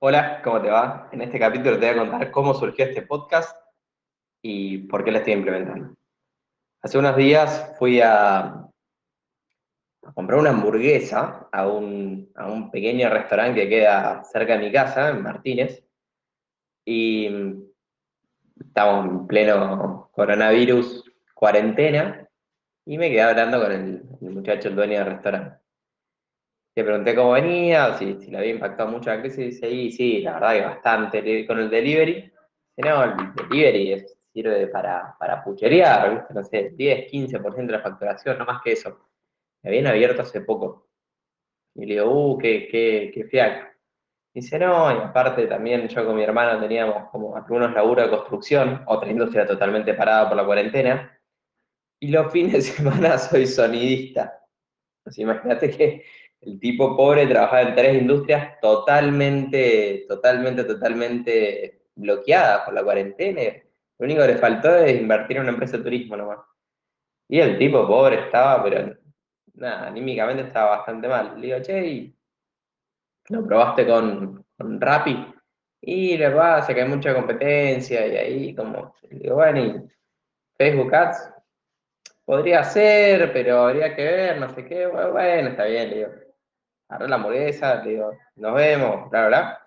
Hola, ¿cómo te va? En este capítulo te voy a contar cómo surgió este podcast y por qué lo estoy implementando. Hace unos días fui a, comprar una hamburguesa a un, a un pequeño restaurante que queda cerca de mi casa, en Martínez, y estamos en pleno coronavirus, cuarentena, y me quedé hablando con el, el muchacho, el dueño del restaurante. Le pregunté cómo venía, si, si le había impactado mucho la crisis, y dice, sí, sí, la verdad que bastante. Con el delivery, no, el delivery sirve para, para pucherear, ¿viste? no sé, 10, 15% de la facturación, no más que eso. Me habían abierto hace poco. Y le digo, uh, qué, qué, qué. Dice, no, y aparte también yo con mi hermano teníamos como algunos laburos de construcción, otra industria totalmente parada por la cuarentena, y los fines de semana soy sonidista. Así imagínate que el tipo pobre trabajaba en tres industrias totalmente, totalmente, totalmente bloqueadas por la cuarentena. Lo único que le faltó es invertir en una empresa de turismo nomás. Y el tipo pobre estaba, pero nada, anímicamente estaba bastante mal. Le digo, che, ¿lo probaste con, con Rappi? Y le pasa que hay mucha competencia y ahí como, le digo, bueno, y Facebook Ads, podría ser, pero habría que ver, no sé qué, bueno, está bien, le digo agarré la hamburguesa, le digo, nos vemos, bla, bla, bla,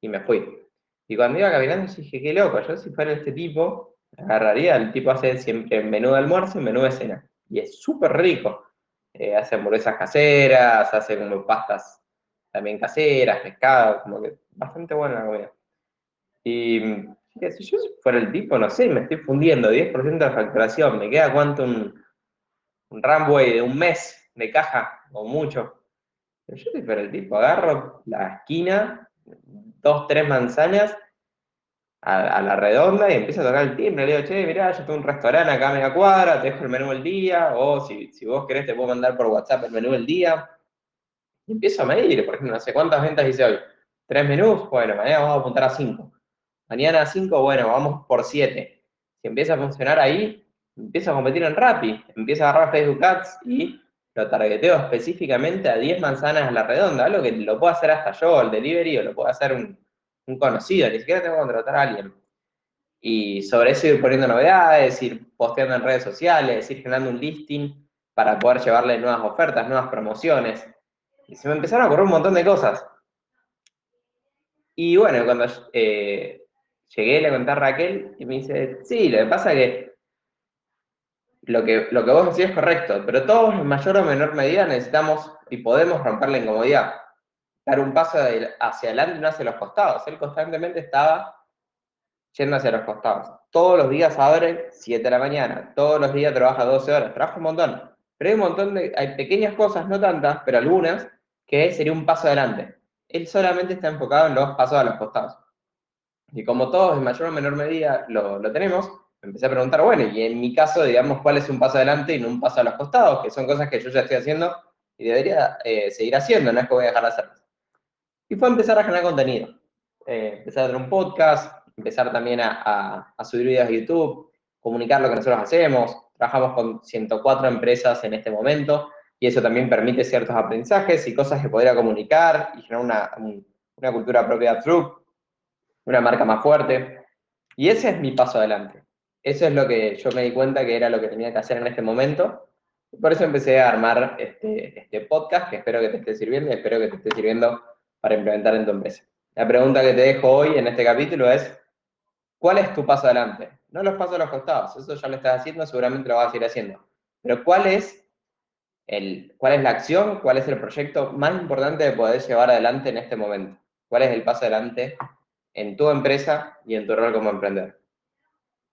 y me fui. Y cuando iba caminando dije, qué loco, yo si fuera este tipo, agarraría, el tipo hace siempre menú de almuerzo y menú de cena, y es súper rico. Eh, hace hamburguesas caseras, hace como pastas también caseras, pescado, como que bastante buena la comida. Y si yo fuera el tipo, no sé, me estoy fundiendo 10% de facturación, me queda cuánto un, un de un mes de caja, o mucho. Pero yo soy para el tipo, agarro la esquina, dos, tres manzanas, a, la redonda y empiezo a tocar el timbre. Le digo, che, mirá, yo tengo un restaurante acá a media cuadra, te dejo el menú del día, o si, si vos querés te puedo mandar por WhatsApp el menú del día. Y empiezo a medir, por ejemplo, no sé cuántas ventas hice hoy. Tres menús, bueno, mañana vamos a apuntar a cinco. Mañana a cinco, bueno, vamos por siete. Si empieza a funcionar ahí, empiezo a competir en Rappi, empiezo a agarrar Facebook Ads y lo targeteo específicamente a 10 manzanas a la redonda, algo que lo puedo hacer hasta yo, el delivery, o lo puedo hacer un, conocido, ni siquiera tengo que contratar a alguien. Y sobre eso ir poniendo novedades, ir posteando en redes sociales, ir generando un listing para poder llevarle nuevas ofertas, nuevas promociones. Y se me empezaron a ocurrir un montón de cosas. Y bueno, cuando eh, llegué le conté a Raquel y me dice, sí, lo que pasa es que lo que, lo que vos decís es correcto, pero todos en mayor o menor medida necesitamos y podemos romper la incomodidad, dar un paso hacia adelante y no hacia los costados. Él constantemente estaba yendo hacia los costados. Todos los días abre 7 de la mañana, todos los días trabaja 12 horas, trabaja un montón. Pero hay un montón de, pequeñas cosas, no tantas, pero algunas, que sería un paso adelante. Él solamente está enfocado en los pasos a los costados. Y como todos en mayor o menor medida lo, lo tenemos, empecé a preguntar, bueno, y en mi caso, digamos, cuál es un paso adelante y no un paso a los costados, que son cosas que yo ya estoy haciendo y debería eh, seguir haciendo, no es que voy a dejar de hacerlas. Y fue empezar a generar contenido. Eh, empezar a hacer un podcast, empezar también a, a, subir videos a YouTube, comunicar lo que nosotros hacemos. Trabajamos con 104 empresas en este momento y eso también permite ciertos aprendizajes y cosas que podría comunicar y generar una, una cultura propia de True, una marca más fuerte. Y ese es mi paso adelante. Eso es lo que yo me di cuenta que era lo que tenía que hacer en este momento. por eso empecé a armar este, este podcast, que espero que te esté sirviendo y espero que te esté sirviendo para implementar en tu empresa. La pregunta que te dejo hoy en este capítulo es, ¿cuál es tu paso adelante? No los pasos a los costados, eso ya lo estás haciendo, seguramente lo vas a seguir haciendo. Pero ¿cuál es, el, ¿cuál es la acción, cuál es el proyecto más importante de poder llevar adelante en este momento? ¿Cuál es el paso adelante en tu empresa y en tu rol como emprendedor?